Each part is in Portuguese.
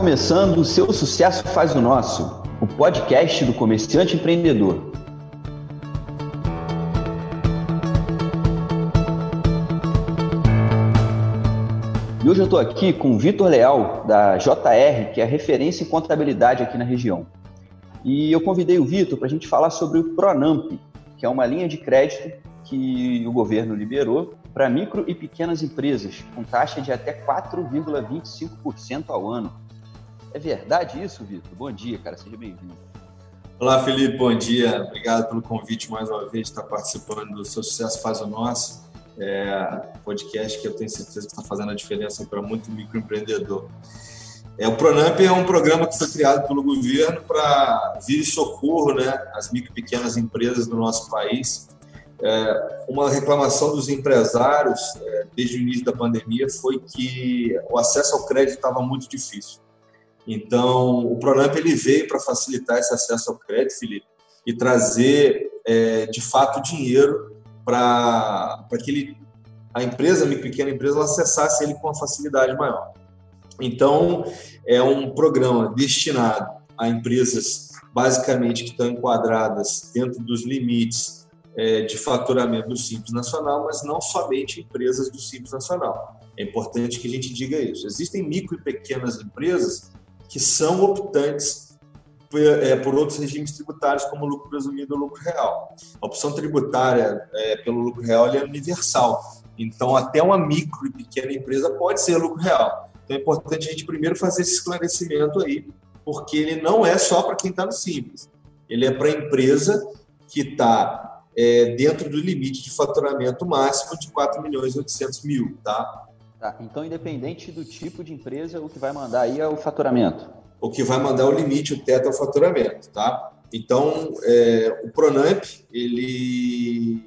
começando o Seu Sucesso Faz o Nosso, o podcast do comerciante empreendedor. E hoje eu estou aqui com o Vitor Leal, da JR, que é referência em contabilidade aqui na região. E eu convidei o Vitor para a gente falar sobre o Pronamp, que é uma linha de crédito que o governo liberou para micro e pequenas empresas, com taxa de até 4,25% ao ano. É verdade isso, Vitor? Bom dia, cara, seja bem-vindo. Olá, Felipe, bom dia. Obrigado pelo convite mais uma vez de estar participando do Seu Sucesso Faz o Nosso, é, podcast que eu tenho certeza que está fazendo a diferença para muito microempreendedor. É, o Pronamp é um programa que foi criado pelo governo para vir socorro né, às micro e pequenas empresas do nosso país. É, uma reclamação dos empresários é, desde o início da pandemia foi que o acesso ao crédito estava muito difícil. Então, o Pronamp ele veio para facilitar esse acesso ao crédito, Felipe, e trazer, é, de fato, dinheiro para que ele, a empresa, a pequena empresa, acessasse ele com uma facilidade maior. Então, é um programa destinado a empresas, basicamente, que estão enquadradas dentro dos limites é, de faturamento do Simples Nacional, mas não somente empresas do Simples Nacional. É importante que a gente diga isso. Existem micro e pequenas empresas que são optantes por, é, por outros regimes tributários, como lucro presumido ou lucro real. A opção tributária é, pelo lucro real é universal. Então, até uma micro e pequena empresa pode ser lucro real. Então, é importante a gente primeiro fazer esse esclarecimento aí, porque ele não é só para quem está no Simples. Ele é para a empresa que está é, dentro do limite de faturamento máximo de 4 milhões e 800 mil, tá? Tá, então, independente do tipo de empresa, o que vai mandar aí é o faturamento. O que vai mandar o limite, o teto é o faturamento, tá? Então, é, o Pronamp, ele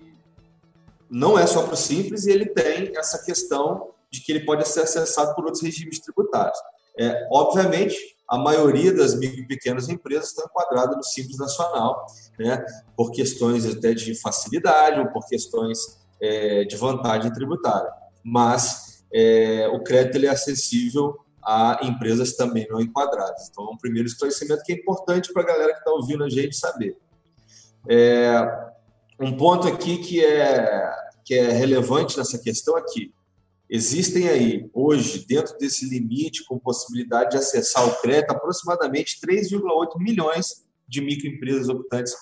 não é só para o simples e ele tem essa questão de que ele pode ser acessado por outros regimes tributários. É, obviamente, a maioria das micro e pequenas empresas estão enquadradas no Simples Nacional, né, por questões até de facilidade ou por questões é, de vantagem tributária. Mas é, o crédito ele é acessível a empresas também não enquadradas. Então, é um primeiro esclarecimento que é importante para a galera que está ouvindo a gente saber. É, um ponto aqui que é, que é relevante nessa questão aqui. Existem aí, hoje, dentro desse limite, com possibilidade de acessar o crédito, aproximadamente 3,8 milhões de microempresas optantes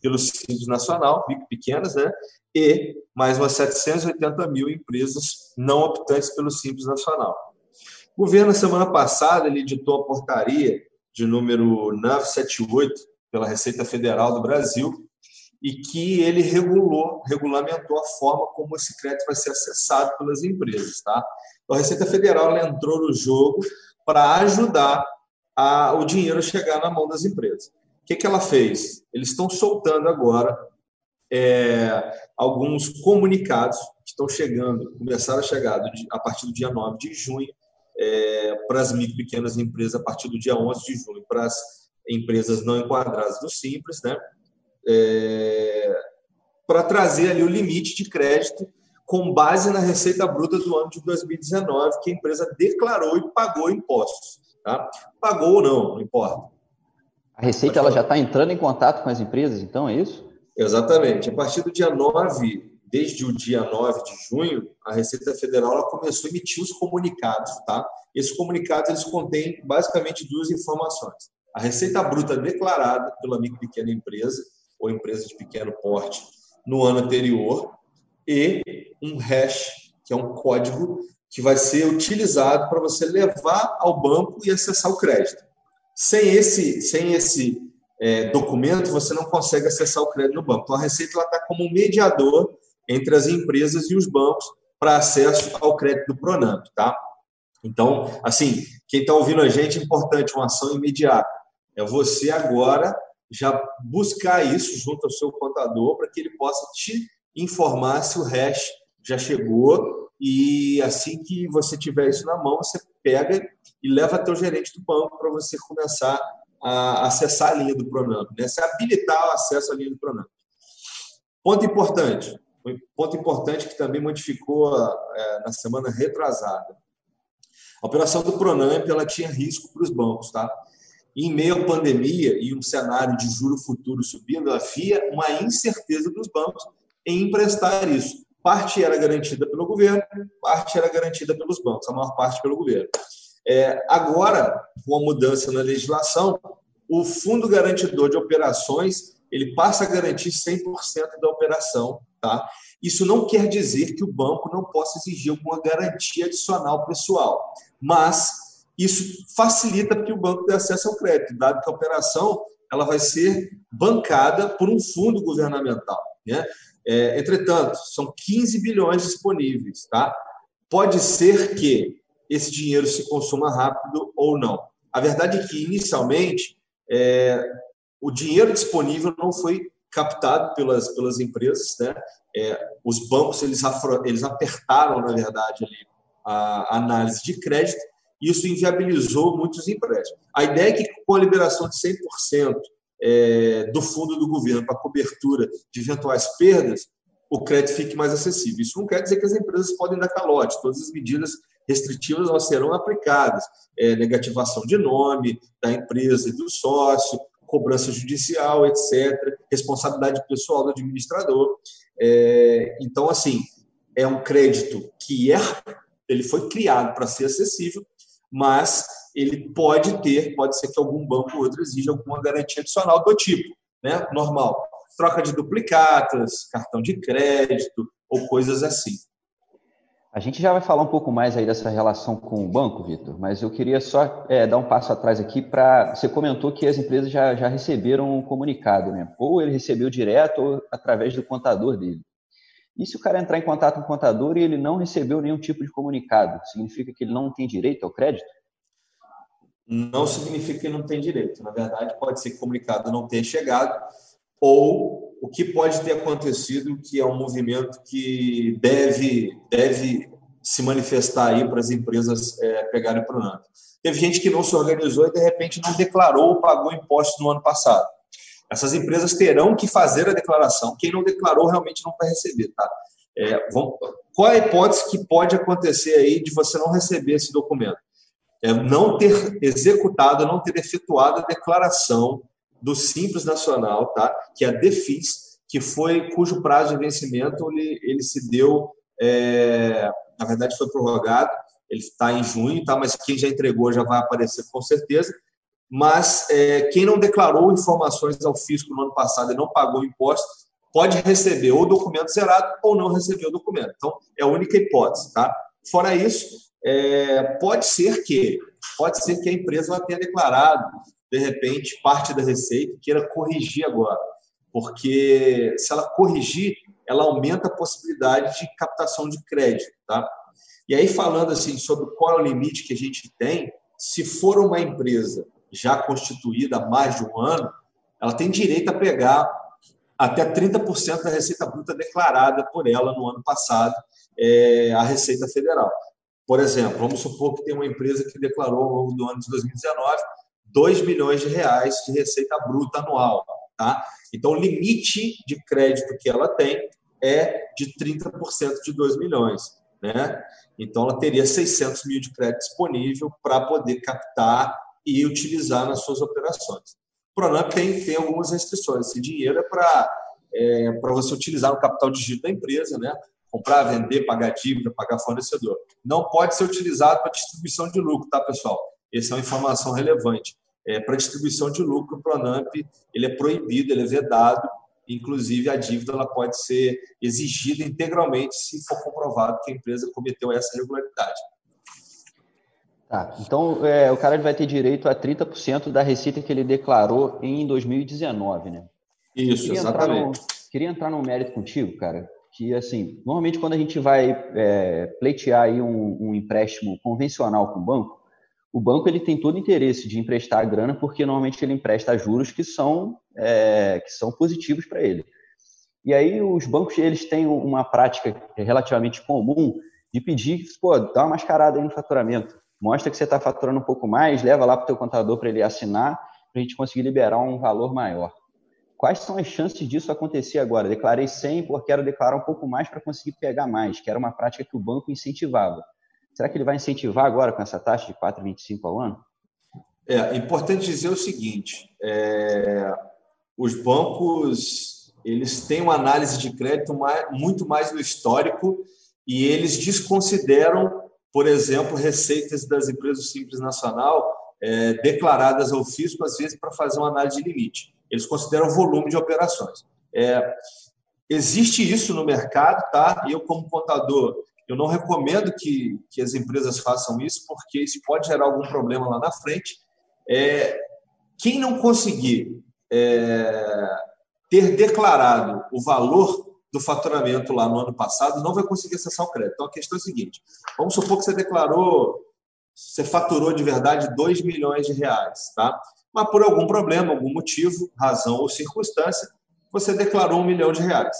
pelo Simples Nacional, micro pequenas, né? E mais umas 780 mil empresas não optantes pelo Simples Nacional. O governo, na semana passada, ele editou a portaria de número 978 pela Receita Federal do Brasil e que ele regulou, regulamentou a forma como esse crédito vai ser acessado pelas empresas. Tá? Então, a Receita Federal entrou no jogo para ajudar a, o dinheiro a chegar na mão das empresas. O que, que ela fez? Eles estão soltando agora é, alguns comunicados que estão chegando, começaram a chegar a partir do dia 9 de junho, é, para as micro e pequenas empresas a partir do dia 11 de junho, para as empresas não enquadradas do Simples, né? É, para trazer ali o limite de crédito com base na receita bruta do ano de 2019 que a empresa declarou e pagou impostos. Tá? Pagou ou não, não importa. A receita ela já está entrando em contato com as empresas, então é isso? Exatamente. A partir do dia 9, desde o dia 9 de junho, a Receita Federal começou a emitir os comunicados. Tá? Esses comunicados eles contêm basicamente duas informações. A receita bruta declarada pela micro pequena empresa ou empresa de pequeno porte no ano anterior e um hash, que é um código que vai ser utilizado para você levar ao banco e acessar o crédito. Sem esse, sem esse é, documento, você não consegue acessar o crédito no banco. Então, a Receita está como mediador entre as empresas e os bancos para acesso ao crédito do Pronamp, tá? Então, assim, quem está ouvindo a gente, é importante, uma ação imediata. É você agora já buscar isso junto ao seu contador para que ele possa te informar se o hash já chegou e assim que você tiver isso na mão, você pega e leva o gerente do banco para você começar a acessar a linha do Pronamp, né? se habilitar o acesso à linha do Pronamp. Ponto importante, ponto importante que também modificou é, na semana retrasada. A operação do Pronamp ela tinha risco para os bancos, tá? Em meio à pandemia e um cenário de juro futuro subindo, havia uma incerteza dos bancos em emprestar isso. Parte era garantida pelo governo, parte era garantida pelos bancos, a maior parte pelo governo. É, agora, com a mudança na legislação, o fundo garantidor de operações ele passa a garantir 100% da operação. Tá? Isso não quer dizer que o banco não possa exigir alguma garantia adicional pessoal, mas isso facilita que o banco dê acesso ao crédito, dado que a operação ela vai ser bancada por um fundo governamental. Né? É, entretanto, são 15 bilhões disponíveis. Tá? Pode ser que esse dinheiro se consuma rápido ou não. A verdade é que, inicialmente, é, o dinheiro disponível não foi captado pelas, pelas empresas. Né? É, os bancos eles, afro, eles apertaram, na verdade, ali, a análise de crédito e isso inviabilizou muitos empréstimos. A ideia é que, com a liberação de 100% é, do fundo do governo para cobertura de eventuais perdas, o crédito fique mais acessível. Isso não quer dizer que as empresas podem dar calote, todas as medidas restritivas elas serão aplicadas. É, negativação de nome da empresa e do sócio, cobrança judicial, etc., responsabilidade pessoal do administrador. É, então, assim, é um crédito que é, ele foi criado para ser acessível, mas ele pode ter, pode ser que algum banco ou outro exija alguma garantia adicional do tipo, né? Normal. Troca de duplicatas, cartão de crédito ou coisas assim. A gente já vai falar um pouco mais aí dessa relação com o banco, Vitor, mas eu queria só é, dar um passo atrás aqui para. Você comentou que as empresas já, já receberam um comunicado, né? Ou ele recebeu direto ou através do contador dele. E se o cara entrar em contato com o contador e ele não recebeu nenhum tipo de comunicado, significa que ele não tem direito ao crédito? Não significa que não tem direito. Na verdade, pode ser que o comunicado não tenha chegado, ou o que pode ter acontecido, que é um movimento que deve, deve se manifestar aí para as empresas é, pegarem para o NANT. Teve gente que não se organizou e, de repente, não declarou ou pagou impostos no ano passado. Essas empresas terão que fazer a declaração. Quem não declarou realmente não vai receber. Tá? É, qual é a hipótese que pode acontecer aí de você não receber esse documento? É não ter executado, não ter efetuado a declaração do Simples Nacional, tá? que é a DEFIS, que foi cujo prazo de vencimento ele, ele se deu, é, na verdade foi prorrogado, ele está em junho, tá? mas quem já entregou já vai aparecer com certeza. Mas é, quem não declarou informações ao fisco no ano passado e não pagou imposto, pode receber o documento zerado ou não receber o documento. Então, é a única hipótese. Tá? Fora isso, é, pode ser que pode ser que a empresa tenha declarado de repente, parte da receita queira corrigir agora. Porque se ela corrigir, ela aumenta a possibilidade de captação de crédito. Tá? E aí, falando assim sobre qual é o limite que a gente tem, se for uma empresa já constituída há mais de um ano, ela tem direito a pegar até 30% da receita bruta declarada por ela no ano passado, é, a Receita Federal. Por exemplo, vamos supor que tem uma empresa que declarou ao longo do ano de 2019 2 milhões de reais de receita bruta anual. Tá? Então, o limite de crédito que ela tem é de 30% de 2 milhões. Né? Então, ela teria 600 mil de crédito disponível para poder captar e utilizar nas suas operações. O Pronamp tem, tem algumas restrições. Esse dinheiro é para é, você utilizar no capital de giro da empresa, né? comprar, vender, pagar dívida, pagar fornecedor. Não pode ser utilizado para distribuição de lucro, tá, pessoal? Essa é uma informação relevante. É, para distribuição de lucro, o Pronamp ele é proibido, ele é vedado, inclusive a dívida ela pode ser exigida integralmente se for comprovado que a empresa cometeu essa irregularidade. Tá, então é, o cara vai ter direito a 30% da receita que ele declarou em 2019, né? Isso, queria exatamente. Entrar no, queria entrar no mérito contigo, cara, que assim, normalmente quando a gente vai é, pleitear aí um, um empréstimo convencional com o banco, o banco ele tem todo interesse de emprestar a grana porque normalmente ele empresta juros que são, é, que são positivos para ele. E aí os bancos eles têm uma prática relativamente comum de pedir, pô, dá uma mascarada aí no faturamento, mostra que você está faturando um pouco mais, leva lá para o teu contador para ele assinar, para a gente conseguir liberar um valor maior. Quais são as chances disso acontecer agora? Declarei 100, porque quero declarar um pouco mais para conseguir pegar mais, que era uma prática que o banco incentivava. Será que ele vai incentivar agora com essa taxa de 4,25 ao ano? É importante dizer o seguinte: é, os bancos eles têm uma análise de crédito mais, muito mais no histórico e eles desconsideram, por exemplo, receitas das empresas simples nacional é, declaradas ao fisco, às vezes, para fazer uma análise de limite. Eles consideram o volume de operações. É, existe isso no mercado, tá? Eu, como contador, eu não recomendo que, que as empresas façam isso, porque isso pode gerar algum problema lá na frente. É, quem não conseguir é, ter declarado o valor do faturamento lá no ano passado não vai conseguir acessar o crédito. Então a questão é a seguinte: vamos supor que você declarou você faturou de verdade 2 milhões de reais, tá? Mas por algum problema, algum motivo, razão ou circunstância, você declarou um milhão de reais.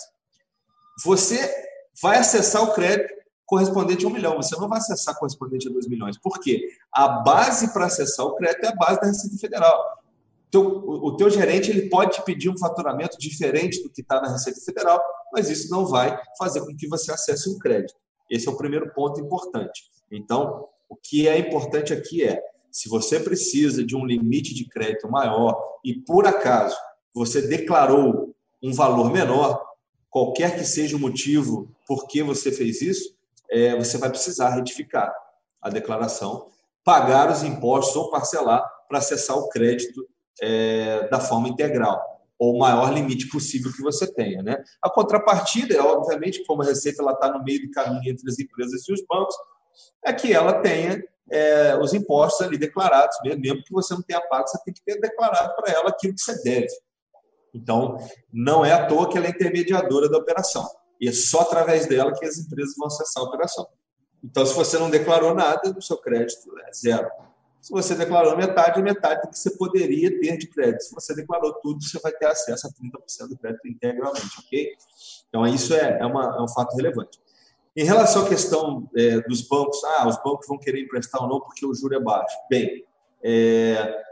Você vai acessar o crédito correspondente a um milhão. Você não vai acessar correspondente a 2 milhões. Por quê? A base para acessar o crédito é a base da Receita Federal. Então, o teu gerente ele pode te pedir um faturamento diferente do que está na Receita Federal, mas isso não vai fazer com que você acesse um crédito. Esse é o primeiro ponto importante. Então, o que é importante aqui é, se você precisa de um limite de crédito maior e por acaso você declarou um valor menor, qualquer que seja o motivo por que você fez isso, é, você vai precisar retificar a declaração, pagar os impostos ou parcelar para acessar o crédito é, da forma integral, ou maior limite possível que você tenha. Né? A contrapartida é, obviamente, como a Receita está no meio do caminho entre as empresas e os bancos, é que ela tenha é, os impostos ali declarados, mesmo que você não tenha pago, você tem que ter declarado para ela aquilo que você deve. Então, não é à toa que ela é intermediadora da operação. E é só através dela que as empresas vão acessar a operação. Então, se você não declarou nada, o seu crédito é zero. Se você declarou metade, metade do que você poderia ter de crédito. Se você declarou tudo, você vai ter acesso a 30% do crédito integralmente, ok? Então, isso é, é, uma, é um fato relevante. Em relação à questão é, dos bancos, ah, os bancos vão querer emprestar ou não porque o juro é baixo. Bem, é,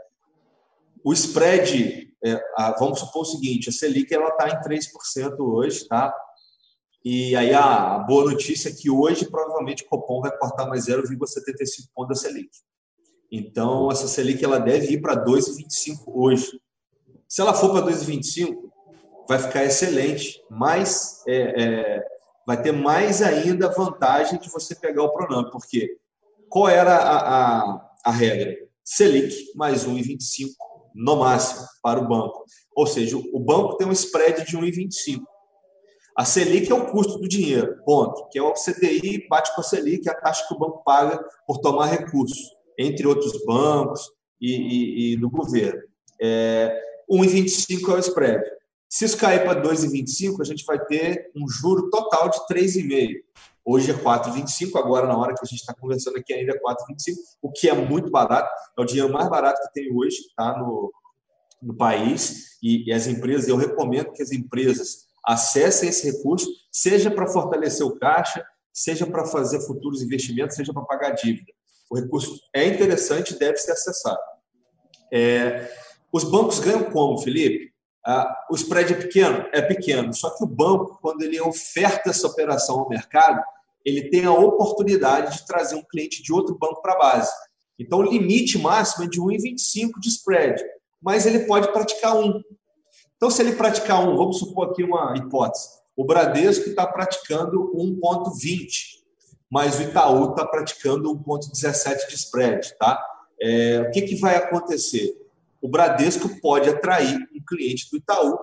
o spread, é, a, vamos supor o seguinte, a Selic está em 3% hoje, tá? E aí a, boa notícia é que hoje provavelmente o Copom vai cortar mais 0,75 ponto da Selic. Então essa Selic ela deve ir para 2,25 hoje. Se ela for para 2,25, vai ficar excelente, mas é, é, vai ter mais ainda vantagem de você pegar o Pronamp, porque qual era a, a, a regra? Selic mais 1,25 no máximo para o banco. Ou seja, o banco tem um spread de 1,25. A Selic é o custo do dinheiro, ponto. Que é o CDI bate com a Selic, a taxa que o banco paga por tomar recursos, entre outros bancos e, e, e do governo. É, 1,25 é o spread. Se isso cair para 2,25, a gente vai ter um juro total de 3,5. Hoje é 4,25, agora na hora que a gente está conversando aqui ainda é 4,25, o que é muito barato, é o dinheiro mais barato que tem hoje tá, no, no país. E, e as empresas, eu recomendo que as empresas acessem esse recurso, seja para fortalecer o caixa, seja para fazer futuros investimentos, seja para pagar dívida. O recurso é interessante e deve ser acessado. É, os bancos ganham como, Felipe? Ah, o spread é pequeno? É pequeno. Só que o banco, quando ele oferta essa operação ao mercado, ele tem a oportunidade de trazer um cliente de outro banco para a base. Então, o limite máximo é de 1,25 de spread, mas ele pode praticar um. Então, se ele praticar um, vamos supor aqui uma hipótese, o Bradesco está praticando 1,20, mas o Itaú está praticando 1,17 de spread. Tá? É, o que, que vai acontecer? o Bradesco pode atrair um cliente do Itaú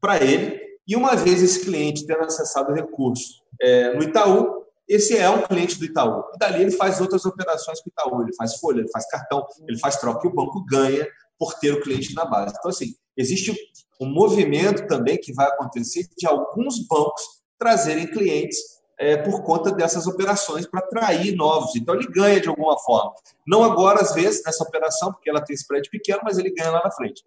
para ele, e uma vez esse cliente tendo acessado o recurso é, no Itaú, esse é um cliente do Itaú. E dali ele faz outras operações com o Itaú, ele faz folha, ele faz cartão, ele faz troca, e o banco ganha por ter o cliente na base. Então, assim, existe um movimento também que vai acontecer de alguns bancos trazerem clientes é, por conta dessas operações para atrair novos. Então ele ganha de alguma forma. Não agora, às vezes, nessa operação, porque ela tem spread pequeno, mas ele ganha lá na frente.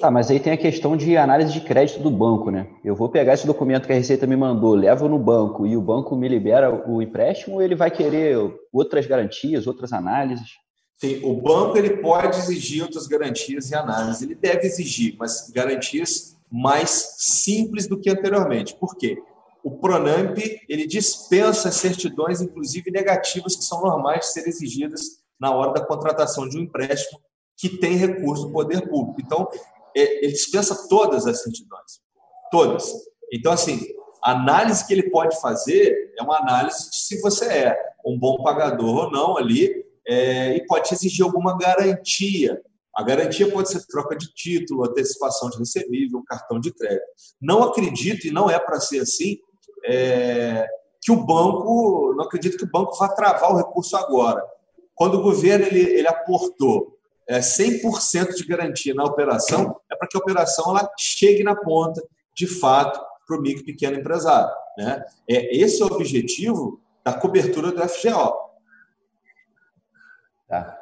Tá, mas aí tem a questão de análise de crédito do banco, né? Eu vou pegar esse documento que a Receita me mandou, levo no banco e o banco me libera o empréstimo ou ele vai querer outras garantias, outras análises? Sim, o banco ele pode exigir outras garantias e análises. Ele deve exigir, mas garantias mais simples do que anteriormente. Por quê? o Pronamp ele dispensa certidões, inclusive negativas, que são normais de serem exigidas na hora da contratação de um empréstimo que tem recurso do poder público. Então, é, ele dispensa todas as certidões, todas. Então, assim, a análise que ele pode fazer é uma análise de se você é um bom pagador ou não ali, é, e pode exigir alguma garantia. A garantia pode ser troca de título, antecipação de recebível, cartão de crédito. Não acredito, e não é para ser assim, é, que o banco, não acredito que o banco vá travar o recurso agora. Quando o governo ele, ele aportou é, 100% de garantia na operação, é para que a operação ela chegue na ponta, de fato, para o micro pequeno empresário. Né? É esse é o objetivo da cobertura do FGO. Tá.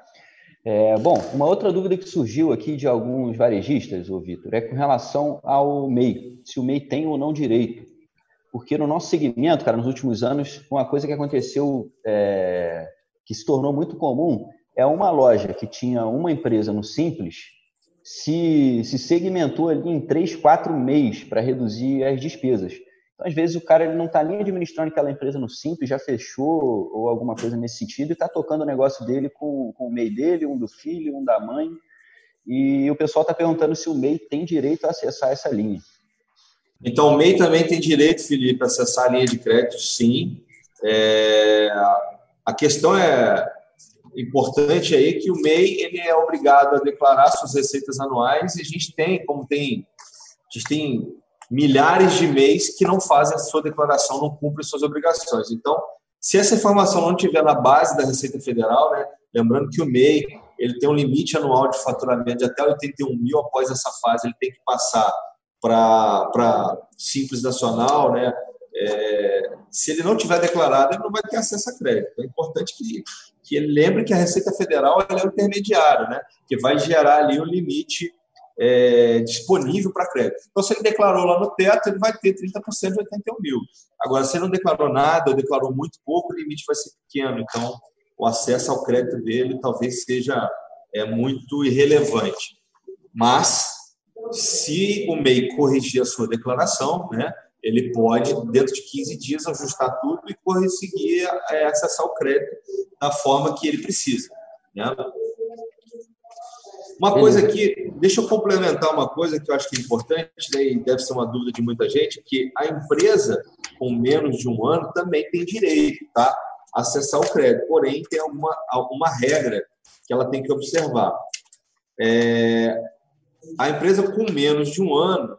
É, bom, uma outra dúvida que surgiu aqui de alguns varejistas, o Vitor, é com relação ao MEI, se o MEI tem ou não direito. Porque no nosso segmento, cara, nos últimos anos, uma coisa que aconteceu, é, que se tornou muito comum, é uma loja que tinha uma empresa no Simples, se, se segmentou ali em três, quatro meses para reduzir as despesas. Então, às vezes, o cara ele não está nem administrando aquela empresa no Simples, já fechou ou alguma coisa nesse sentido e está tocando o negócio dele com, com o MEI dele, um do filho, um da mãe. E o pessoal está perguntando se o MEI tem direito a acessar essa linha. Então, o MEI também tem direito, Felipe, a acessar a linha de crédito, sim. É... A questão é importante aí que o MEI ele é obrigado a declarar suas receitas anuais e a gente tem, como tem, a gente tem milhares de MEIs que não fazem a sua declaração, não cumprem suas obrigações. Então, se essa informação não estiver na base da Receita Federal, né, lembrando que o MEI ele tem um limite anual de faturamento de até 81 mil após essa fase, ele tem que passar para Simples Nacional, né? É, se ele não tiver declarado, ele não vai ter acesso a crédito. É importante que, que ele lembre que a Receita Federal é o intermediário, né? que vai gerar ali o limite é, disponível para crédito. Então, se ele declarou lá no teto, ele vai ter 30% de 81 mil. Agora, se ele não declarou nada ou declarou muito pouco, o limite vai ser pequeno. Então, o acesso ao crédito dele talvez seja é, muito irrelevante. Mas, se o MEI corrigir a sua declaração, né, ele pode, dentro de 15 dias, ajustar tudo e conseguir é, acessar o crédito da forma que ele precisa. Né? Uma coisa que, deixa eu complementar uma coisa que eu acho que é importante, né, e deve ser uma dúvida de muita gente, que a empresa com menos de um ano também tem direito tá, a acessar o crédito, porém tem alguma, alguma regra que ela tem que observar. É, a empresa com menos de um ano,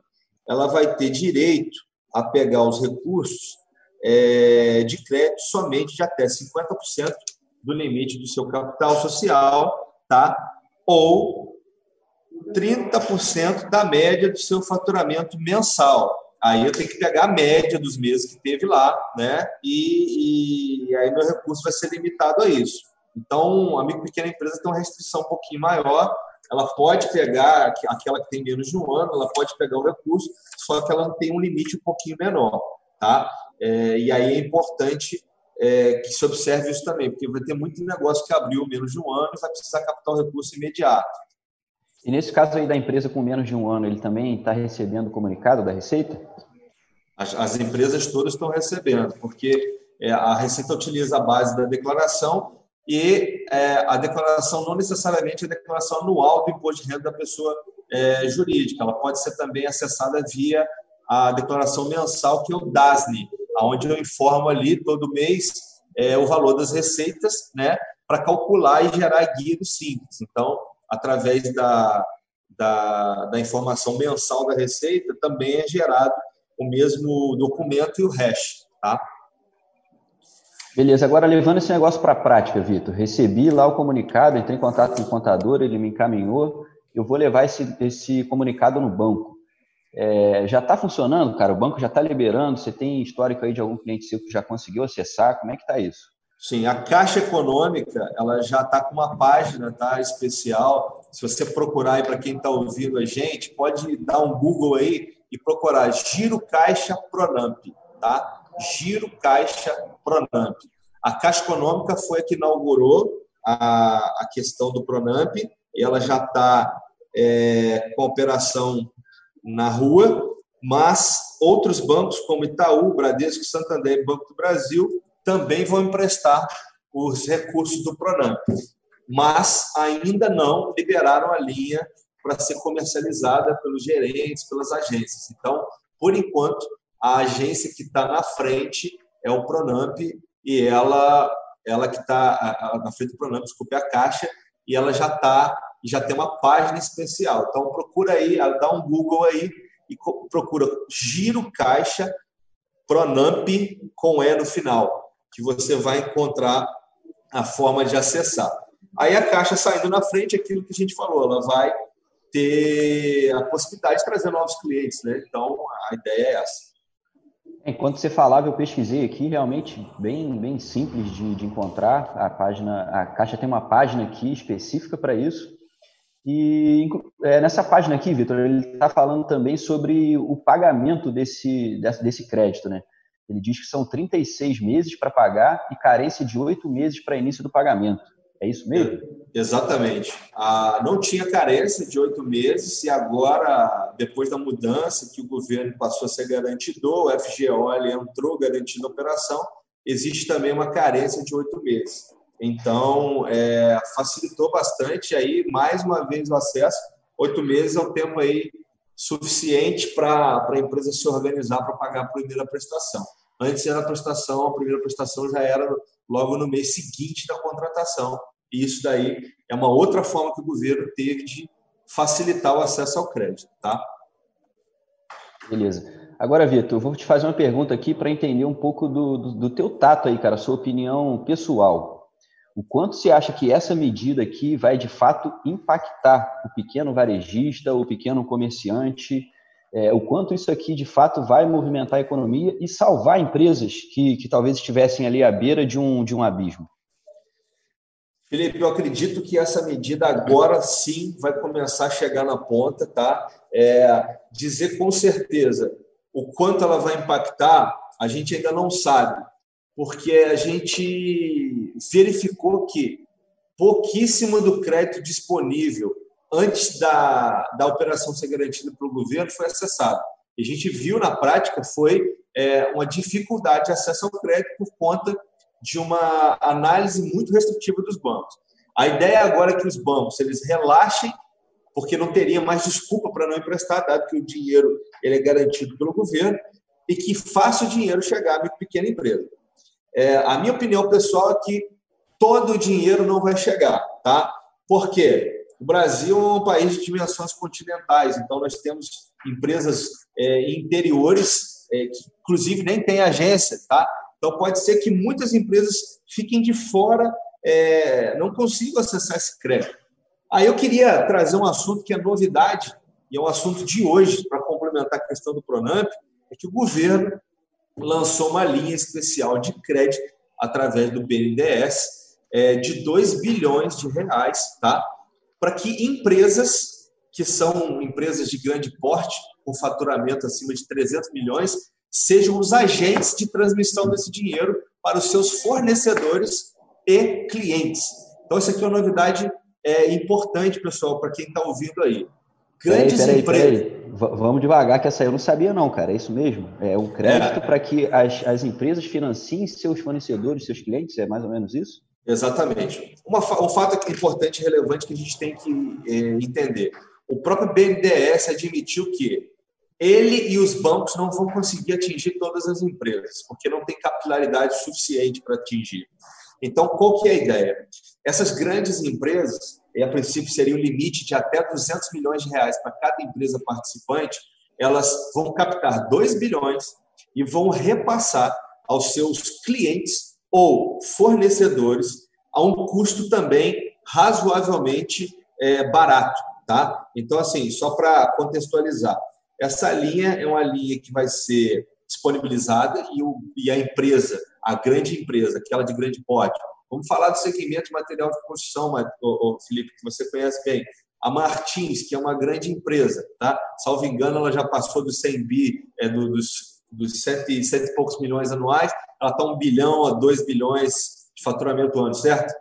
ela vai ter direito a pegar os recursos é, de crédito somente de até 50% do limite do seu capital social, tá? Ou 30% da média do seu faturamento mensal. Aí eu tenho que pegar a média dos meses que teve lá, né? E, e aí meu recurso vai ser limitado a isso. Então, a micro pequena empresa tem uma restrição um pouquinho maior, ela pode pegar aquela que tem menos de um ano, ela pode pegar o recurso, só que ela tem um limite um pouquinho menor, tá? É, e aí é importante é, que se observe isso também, porque vai ter muito negócio que abriu menos de um ano e vai precisar captar o recurso imediato. E nesse caso aí da empresa com menos de um ano, ele também está recebendo comunicado da Receita? As, as empresas todas estão recebendo, porque é, a Receita utiliza a base da declaração e é, a declaração não necessariamente é a declaração anual do imposto de renda da pessoa é, jurídica, ela pode ser também acessada via a declaração mensal, que é o DASNE, onde eu informo ali todo mês é, o valor das receitas, né, para calcular e gerar guia do Simples. Então, através da, da, da informação mensal da receita, também é gerado o mesmo documento e o hash, tá? Beleza, agora levando esse negócio para a prática, Vitor. Recebi lá o comunicado, entrei em contato com o contador, ele me encaminhou. Eu vou levar esse, esse comunicado no banco. É, já está funcionando, cara? O banco já está liberando? Você tem histórico aí de algum cliente seu que já conseguiu acessar? Como é que está isso? Sim, a Caixa Econômica ela já está com uma página tá, especial. Se você procurar aí para quem está ouvindo a gente, pode dar um Google aí e procurar Giro Caixa Pronamp, tá? Giro Caixa Pronamp. A Caixa Econômica foi a que inaugurou a, a questão do Pronamp e ela já está é, com operação na rua, mas outros bancos, como Itaú, Bradesco, Santander e Banco do Brasil, também vão emprestar os recursos do Pronamp. Mas ainda não liberaram a linha para ser comercializada pelos gerentes, pelas agências. Então, por enquanto, a agência que está na frente é o Pronamp e ela, ela que está na frente do Pronamp, desculpe, a Caixa, e ela já está já tem uma página especial. Então procura aí, dá um Google aí e procura Giro Caixa Pronamp com E no final, que você vai encontrar a forma de acessar. Aí a Caixa saindo na frente, aquilo que a gente falou, ela vai ter a possibilidade de trazer novos clientes, né? Então a ideia é essa. Enquanto você falava, eu pesquisei aqui, realmente bem, bem simples de, de encontrar. A página, a Caixa tem uma página aqui específica para isso. E é, nessa página aqui, Vitor, ele está falando também sobre o pagamento desse, desse crédito, né? Ele diz que são 36 meses para pagar e carência de oito meses para início do pagamento. É isso mesmo? É, exatamente. Ah, não tinha carência de oito meses e agora, depois da mudança que o governo passou a ser garantidor, o FGO entrou garantindo a operação, existe também uma carência de oito meses. Então, é, facilitou bastante aí, mais uma vez, o acesso. Oito meses é um tempo aí suficiente para a empresa se organizar para pagar a primeira prestação. Antes era a prestação, a primeira prestação já era logo no mês seguinte da contratação. E isso daí é uma outra forma que o governo teve de facilitar o acesso ao crédito, tá? Beleza. Agora, Vitor, vou te fazer uma pergunta aqui para entender um pouco do, do, do, teu tato aí, cara, sua opinião pessoal. O quanto você acha que essa medida aqui vai, de fato, impactar o pequeno varejista, o pequeno comerciante, é, o quanto isso aqui, de fato, vai movimentar a economia e salvar empresas que, que talvez estivessem ali à beira de um, de um abismo? Felipe, eu acredito que essa medida agora sim vai começar a chegar na ponta, tá? É, dizer com certeza o quanto ela vai impactar, a gente ainda não sabe, porque a gente verificou que pouquíssimo do crédito disponível antes da, da operação ser garantida pelo governo foi acessado. E a gente viu na prática foi é, uma dificuldade de acesso ao crédito por conta de uma análise muito restritiva dos bancos. A ideia agora é que os bancos eles relaxem, porque não teria mais desculpa para não emprestar, dado que o dinheiro ele é garantido pelo governo, e que faça o dinheiro chegar à pequena empresa. É, a minha opinião pessoal é que todo o dinheiro não vai chegar, tá? Por quê? O Brasil é um país de dimensões continentais, então nós temos empresas é, interiores é, que, inclusive, nem tem agência, tá? Então, pode ser que muitas empresas fiquem de fora, é, não consigam acessar esse crédito. Aí eu queria trazer um assunto que é novidade, e é um assunto de hoje, para complementar a questão do Pronamp, é que o governo lançou uma linha especial de crédito através do BNDES é, de 2 bilhões de reais, tá? Para que empresas que são empresas de grande porte, com faturamento acima de 300 milhões, sejam os agentes de transmissão desse dinheiro para os seus fornecedores e clientes. Então, isso aqui é uma novidade é, importante, pessoal, para quem está ouvindo aí. Grandes peraí, peraí, empresas. Peraí. Vamos devagar, que essa aí eu não sabia, não, cara. É isso mesmo? É um crédito é. para que as, as empresas financiem seus fornecedores, seus clientes? É mais ou menos isso? Exatamente. Uma, um fato importante e relevante que a gente tem que é, entender. O próprio BNDES admitiu que ele e os bancos não vão conseguir atingir todas as empresas, porque não tem capilaridade suficiente para atingir. Então, qual que é a ideia? Essas grandes empresas, e a princípio seria o limite de até 200 milhões de reais para cada empresa participante, elas vão captar 2 bilhões e vão repassar aos seus clientes ou fornecedores a um custo também razoavelmente é, barato, tá? Então, assim, só para contextualizar, essa linha é uma linha que vai ser disponibilizada e, o, e a empresa, a grande empresa, aquela de grande porte, vamos falar do segmento material de construção, Felipe, que você conhece bem. A Martins, que é uma grande empresa, tá? Salvo engano, ela já passou dos 100 bi, é, do, dos, dos 7, 7 e poucos milhões anuais, ela está 1 bilhão a 2 bilhões de faturamento ano, certo?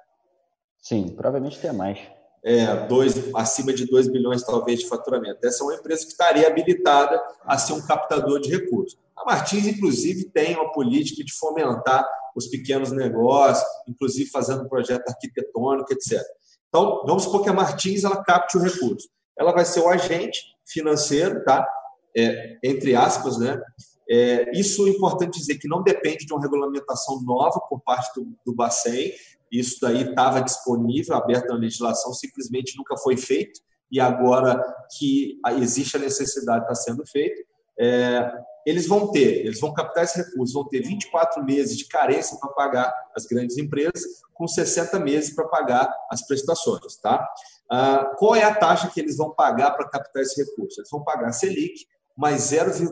Sim, provavelmente tem mais. É, dois, acima de 2 bilhões, talvez, de faturamento. Essa é uma empresa que estaria habilitada a ser um captador de recursos. A Martins, inclusive, tem uma política de fomentar os pequenos negócios, inclusive fazendo um projeto arquitetônico, etc. Então, vamos supor que a Martins ela capte o recurso. Ela vai ser o agente financeiro, tá? É, entre aspas, né? É, isso é importante dizer que não depende de uma regulamentação nova por parte do, do Bacen, isso daí estava disponível, aberto na legislação, simplesmente nunca foi feito, e agora que existe a necessidade, está sendo feito. É, eles vão ter, eles vão captar esse recurso, vão ter 24 meses de carência para pagar as grandes empresas, com 60 meses para pagar as prestações. Tá? Ah, qual é a taxa que eles vão pagar para captar esse recurso? Eles vão pagar Selic mais 0,1%,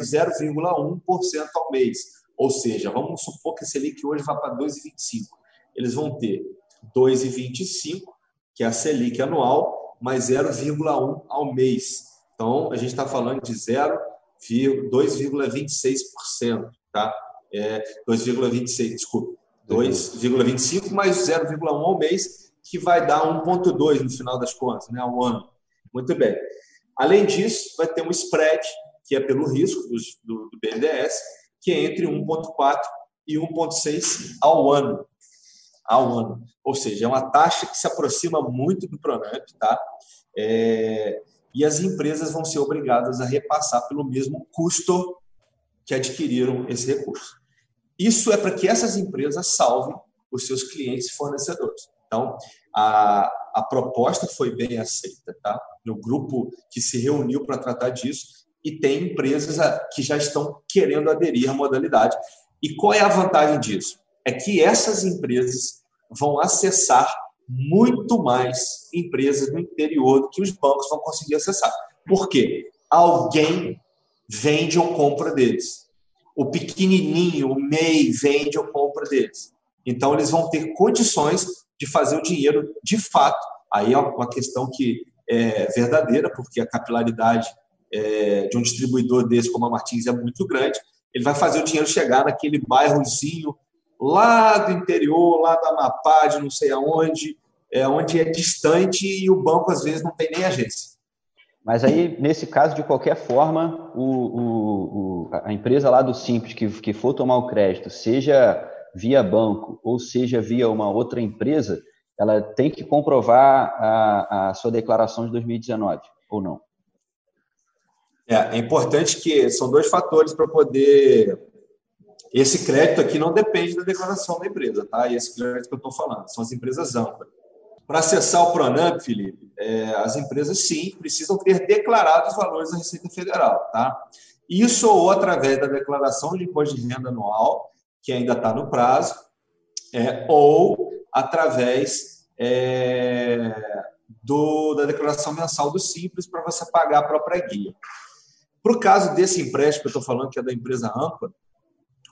0,1% ao mês. Ou seja, vamos supor que a Selic hoje vá para 2,25 eles vão ter 2,25, que é a Selic anual, mais 0,1 ao mês. Então, a gente está falando de 2,26%, tá? É, 2,26, desculpa, 2,25 mais 0,1 ao mês, que vai dar 1,2 no final das contas, né, ao ano. Muito bem. Além disso, vai ter um spread, que é pelo risco do, do BNDES, que é entre 1,4 e 1,6 ao ano ao ano. Ou seja, é uma taxa que se aproxima muito do Pronamp, tá? É, e as empresas vão ser obrigadas a repassar pelo mesmo custo que adquiriram esse recurso. Isso é para que essas empresas salvem os seus clientes e fornecedores. Então, a, a proposta foi bem aceita, tá? No grupo que se reuniu para tratar disso, e tem empresas que já estão querendo aderir à modalidade. E qual é a vantagem disso? É que essas empresas vão acessar muito mais empresas no interior do que os bancos vão conseguir acessar. Por quê? Alguém vende ou compra deles. O pequenininho, o MEI, vende ou compra deles. Então, eles vão ter condições de fazer o dinheiro de fato. Aí é uma questão que é verdadeira, porque a capilaridade é, de um distribuidor desse, como a Martins, é muito grande. Ele vai fazer o dinheiro chegar naquele bairrozinho lá do interior, lá da Amapá, de não sei aonde, é, onde é distante e o banco às vezes não tem nem agência. Mas aí, nesse caso, de qualquer forma, o, o, a empresa lá do Simples que, que for tomar o crédito, seja via banco ou seja via uma outra empresa, ela tem que comprovar a, a sua declaração de 2019, ou não? É, é importante que são dois fatores para poder esse crédito aqui não depende da declaração da empresa, tá? Esse crédito que eu estou falando são as empresas amplas. Para acessar o Pronamp, Felipe, é, as empresas sim precisam ter declarado os valores da Receita Federal, tá? Isso ou através da declaração de imposto de renda anual, que ainda está no prazo, é, ou através é, do, da declaração mensal do Simples para você pagar a própria guia. Para o caso desse empréstimo que eu estou falando, que é da empresa Ampla,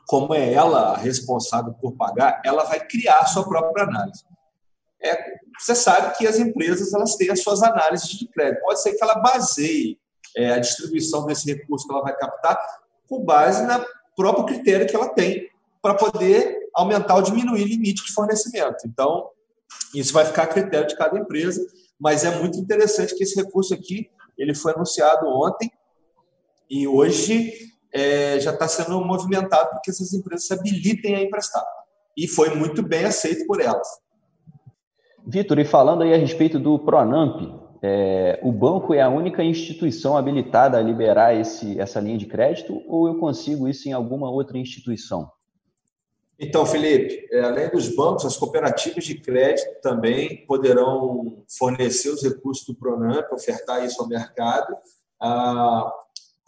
como é ela responsável por pagar, ela vai criar a sua própria análise. É, você sabe que as empresas elas têm as suas análises de crédito. Pode ser que ela baseie é, a distribuição desse recurso que ela vai captar com base no próprio critério que ela tem para poder aumentar ou diminuir o limite de fornecimento. Então, isso vai ficar a critério de cada empresa, mas é muito interessante que esse recurso aqui ele foi anunciado ontem e hoje é, já está sendo movimentado para que essas empresas se habilitem a emprestar. E foi muito bem aceito por elas. Vitor, e falando aí a respeito do Pronamp, é, o banco é a única instituição habilitada a liberar esse, essa linha de crédito ou eu consigo isso em alguma outra instituição? Então, Felipe, é, além dos bancos, as cooperativas de crédito também poderão fornecer os recursos do Pronamp, ofertar isso ao mercado. Ah,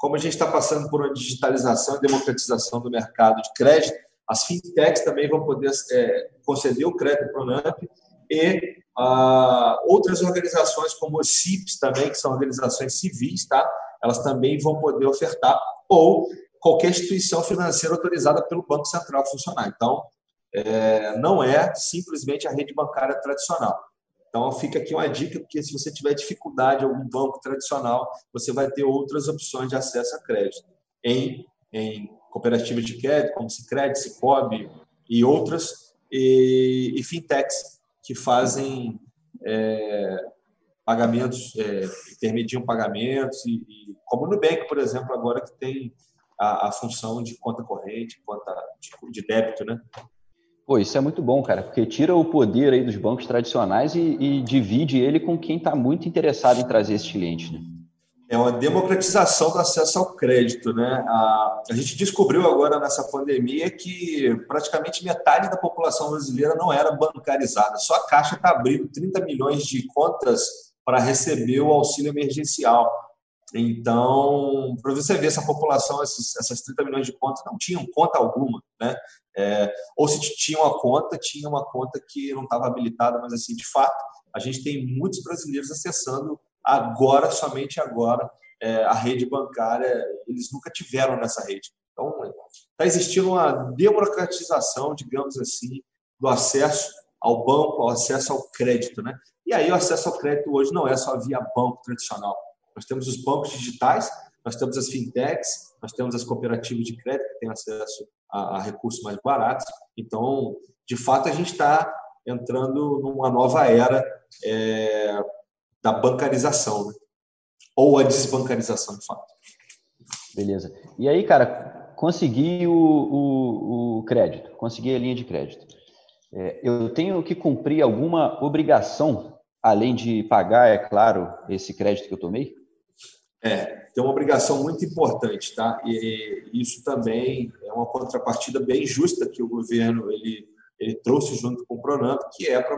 como a gente está passando por uma digitalização e democratização do mercado de crédito, as fintechs também vão poder é, conceder o crédito para o NAMP e ah, outras organizações como os CIPs também, que são organizações civis, tá? elas também vão poder ofertar, ou qualquer instituição financeira autorizada pelo Banco Central funcionar. Então, é, não é simplesmente a rede bancária tradicional. Então, fica aqui uma dica, porque se você tiver dificuldade em algum banco tradicional, você vai ter outras opções de acesso a crédito em, em cooperativas de crédito, como Cicred, Cicobi e outras, e, e fintechs que fazem é, pagamentos, é, intermediam pagamentos, e, e, como o Nubank, por exemplo, agora que tem a, a função de conta corrente, conta de, de, débito, né? Pô, isso é muito bom, cara, porque tira o poder aí dos bancos tradicionais e, e divide ele com quem está muito interessado em trazer esses clientes, né? é uma democratização do acesso ao crédito. Né? A, a, gente descobriu agora nessa pandemia que praticamente metade da população brasileira não era bancarizada. Só a Caixa está abrindo 30 milhões de contas para receber o auxílio emergencial. Então, para você ver, essa população, esses, essas 30 milhões de contas, não tinham conta alguma. Né? É, ou se tinham uma conta, tinha uma conta que não estava habilitada, mas assim, de fato, a gente tem muitos brasileiros acessando agora, somente agora, é, a rede bancária, eles nunca tiveram nessa rede. Então, está existindo uma democratização, digamos assim, do acesso ao banco, ao acesso ao crédito. Né? E aí o acesso ao crédito hoje não é só via banco tradicional. Nós temos os bancos digitais, nós temos as fintechs, nós temos as cooperativas de crédito que têm acesso a, a recursos mais baratos. Então, de fato, a gente está entrando numa nova era é, da bancarização, né? ou a desbancarização, de fato. Beleza. E aí, cara, consegui o, o, o crédito, consegui a linha de crédito. É, eu tenho que cumprir alguma obrigação, além de pagar, é claro, esse crédito que eu tomei? É, tem uma obrigação muito importante, tá? E isso também é uma contrapartida bem justa que o governo ele, ele trouxe junto com o Pronamp, que é para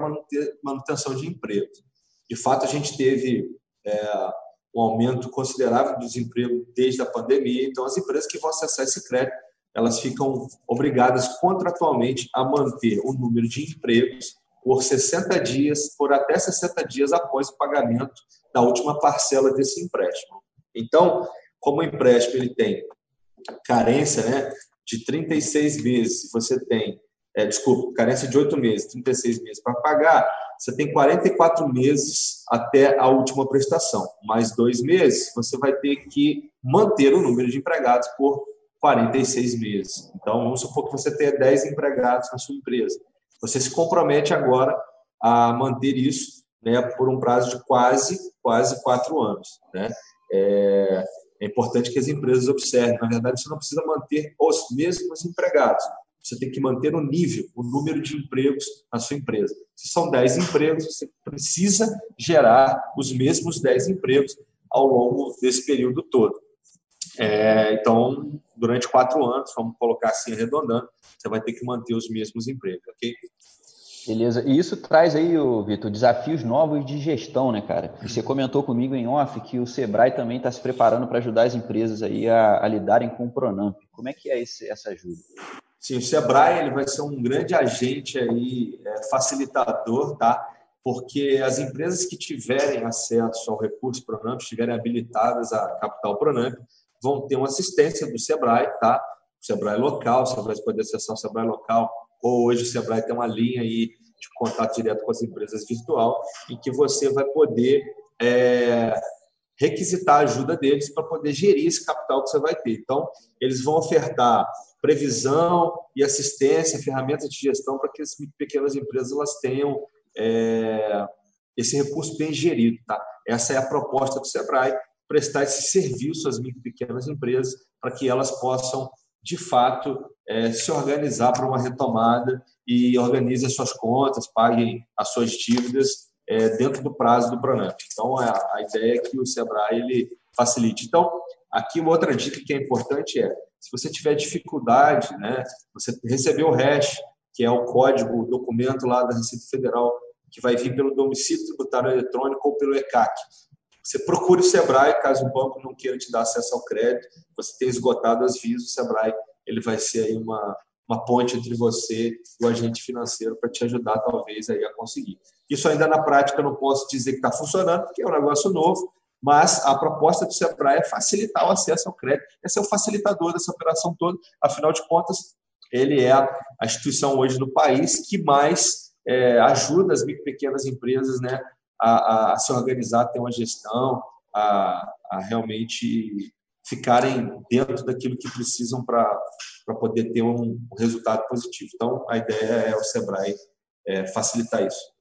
manutenção de empregos. De fato, a gente teve é, um aumento considerável do desemprego desde a pandemia, então as empresas que vão acessar esse crédito, elas ficam obrigadas contratualmente a manter o número de empregos por 60 dias, por até 60 dias após o pagamento da última parcela desse empréstimo. Então, como o empréstimo ele tem carência né, de 36 meses, se você tem, é, desculpa, carência de 8 meses, 36 meses para pagar, você tem 44 meses até a última prestação. Mais dois meses, você vai ter que manter o número de empregados por 46 meses. Então, vamos supor que você tenha 10 empregados na sua empresa. Você se compromete agora a manter isso né, por um prazo de quase, quase quatro anos. Né? É, é importante que as empresas observem. Na verdade, você não precisa manter os mesmos empregados você tem que manter o nível, o número de empregos na sua empresa. Se são 10 empregos, você precisa gerar os mesmos 10 empregos ao longo desse período todo. É, então, durante quatro anos, vamos colocar assim, arredondando, você vai ter que manter os mesmos empregos, ok? Beleza. E isso traz aí, Vitor, desafios novos de gestão, né, cara? Você comentou comigo em off que o Sebrae também está se preparando para ajudar as empresas aí a, a, lidarem com o Pronamp. Como é que é esse, essa ajuda? Sim, o Sebrae ele vai ser um grande agente aí, é, facilitador, tá? Porque as empresas que tiverem acesso ao recurso Pronamp, estiverem habilitadas a capital Pronamp, vão ter uma assistência do Sebrae, tá? O Sebrae local, você vai poder acessar o Sebrae local, hoje o Sebrae tem uma linha aí de contato direto com as empresas virtual, em que você vai poder é, requisitar a ajuda deles para poder gerir esse capital que você vai ter. Então, eles vão ofertar previsão e assistência, ferramentas de gestão para que as pequenas empresas elas tenham é, esse recurso bem gerido. Tá? Essa é a proposta do Sebrae, prestar esse serviço às micro e pequenas empresas para que elas possam, de fato, é, se organizar para uma retomada e organizem as suas contas, paguem as suas dívidas é, dentro do prazo do Pronamp. Então, a, a ideia é que o Sebrae ele facilite. Então, aqui uma outra dica que é importante é se você tiver dificuldade, né, você recebeu o hash, que é o código, o documento lá da Receita Federal, que vai vir pelo domicílio tributário eletrônico ou pelo ECAC. Você procure o Sebrae, caso o banco não queira te dar acesso ao crédito, você tem esgotado as vias, o Sebrae ele vai ser aí uma, uma ponte entre você e o agente financeiro para te ajudar, talvez, aí a conseguir. Isso ainda na prática não posso dizer que está funcionando, porque é um negócio novo, mas a proposta do Sebrae é facilitar o acesso ao crédito. É o facilitador dessa operação toda. Afinal de contas, ele é a instituição hoje no país que mais é, ajuda as micro pequenas empresas né, a, a, se organizar, a ter uma gestão, a, a realmente ficarem dentro daquilo que precisam para poder ter um, um, resultado positivo. Então, a ideia é o Sebrae é, facilitar isso.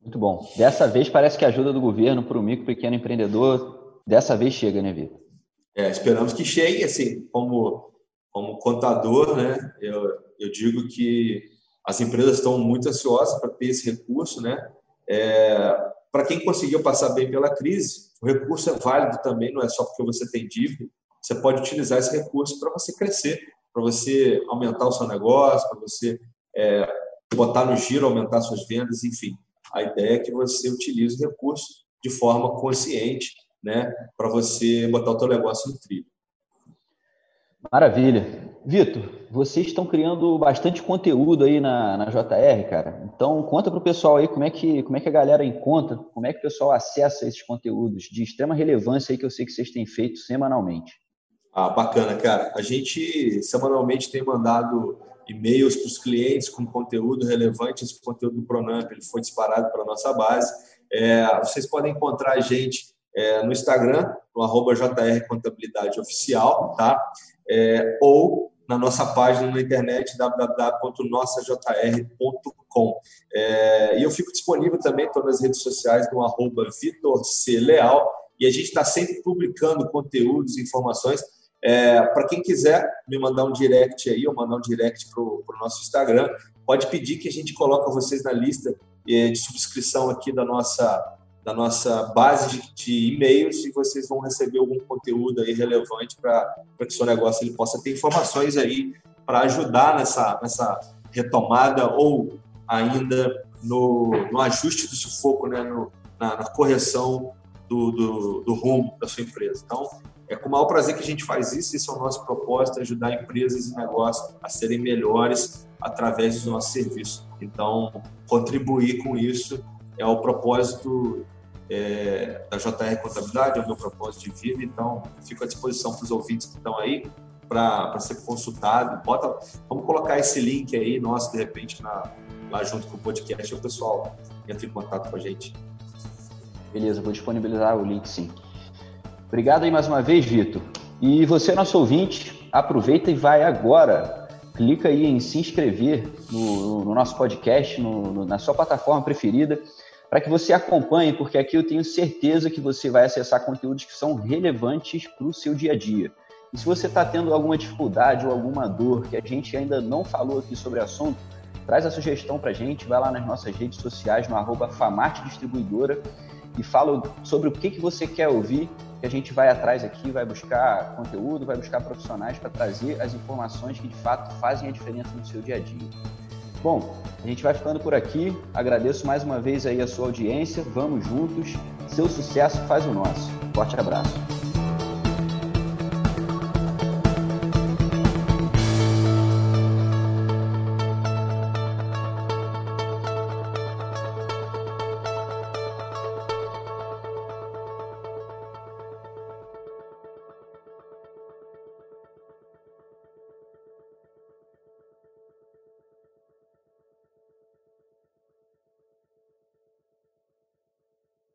Muito bom. Dessa vez parece que a ajuda do governo para o micro pequeno empreendedor, dessa vez chega, né, Vitor? É, esperamos que chegue, assim, como, como contador, né, eu, eu digo que as empresas estão muito ansiosas para ter esse recurso, né, é, para quem conseguiu passar bem pela crise, o recurso é válido também, não é só porque você tem dívida, você pode utilizar esse recurso para você crescer, para você aumentar o seu negócio, para você é, botar no giro, aumentar suas vendas, enfim. A ideia é que você utilize o recurso de forma consciente, né, para você botar o teu negócio no trilho. Maravilha. Vitor, vocês estão criando bastante conteúdo aí na, na JR, cara. Então, conta para o pessoal aí como é, que, como é que a galera encontra, como é que o pessoal acessa esses conteúdos de extrema relevância aí que eu sei que vocês têm feito semanalmente. Ah, bacana, cara. A gente semanalmente tem mandado e-mails para os clientes com conteúdo relevante. Esse conteúdo do Pronamp ele foi disparado para a nossa base. É, vocês podem encontrar a gente é, no Instagram, no arroba JR Contabilidade Oficial, tá? É, ou na nossa página na internet www.nossajr.com. É, e eu fico disponível também em todas as redes sociais no arroba Vitor C. Leal e a gente está sempre publicando conteúdos, informações é, para quem quiser me mandar um direct aí, ou mandar um direct para o nosso Instagram, pode pedir que a gente coloque vocês na lista é, de subscrição aqui da nossa, da nossa base de, e-mails e vocês vão receber algum conteúdo aí relevante para que o seu negócio ele possa ter informações aí para ajudar nessa, nessa retomada ou ainda no, no ajuste do sufoco, né, no, na, na correção do, do, do rumo da sua empresa. Então, é com o maior prazer que a gente faz isso, esse é o nosso propósito, ajudar empresas e negócios a serem melhores através do nosso serviço. Então, contribuir com isso é o propósito é, da JR Contabilidade, é o meu propósito de vida, então fico à disposição para os ouvintes que estão aí para ser consultado. Bota, vamos colocar esse link aí, nosso, de repente, na, lá junto com o podcast, o pessoal entra em contato com a gente. Beleza, vou disponibilizar o link sim. Obrigado aí mais uma vez, Vitor. E você, nosso ouvinte, aproveita e vai agora. Clica aí em se inscrever no, no nosso podcast, no, no, na sua plataforma preferida, para que você acompanhe, porque aqui eu tenho certeza que você vai acessar conteúdos que são relevantes para o seu dia a dia. E se você está tendo alguma dificuldade ou alguma dor que a gente ainda não falou aqui sobre o assunto, traz a sugestão para a gente, vai lá nas nossas redes sociais, no arroba Famarte Distribuidora, e fala sobre o que, que você quer ouvir que a gente vai atrás aqui, vai buscar conteúdo, vai buscar profissionais para trazer as informações que de fato fazem a diferença no seu dia a dia. Bom, a gente vai ficando por aqui. Agradeço mais uma vez aí a sua audiência. Vamos juntos. Seu sucesso faz o nosso. Forte abraço.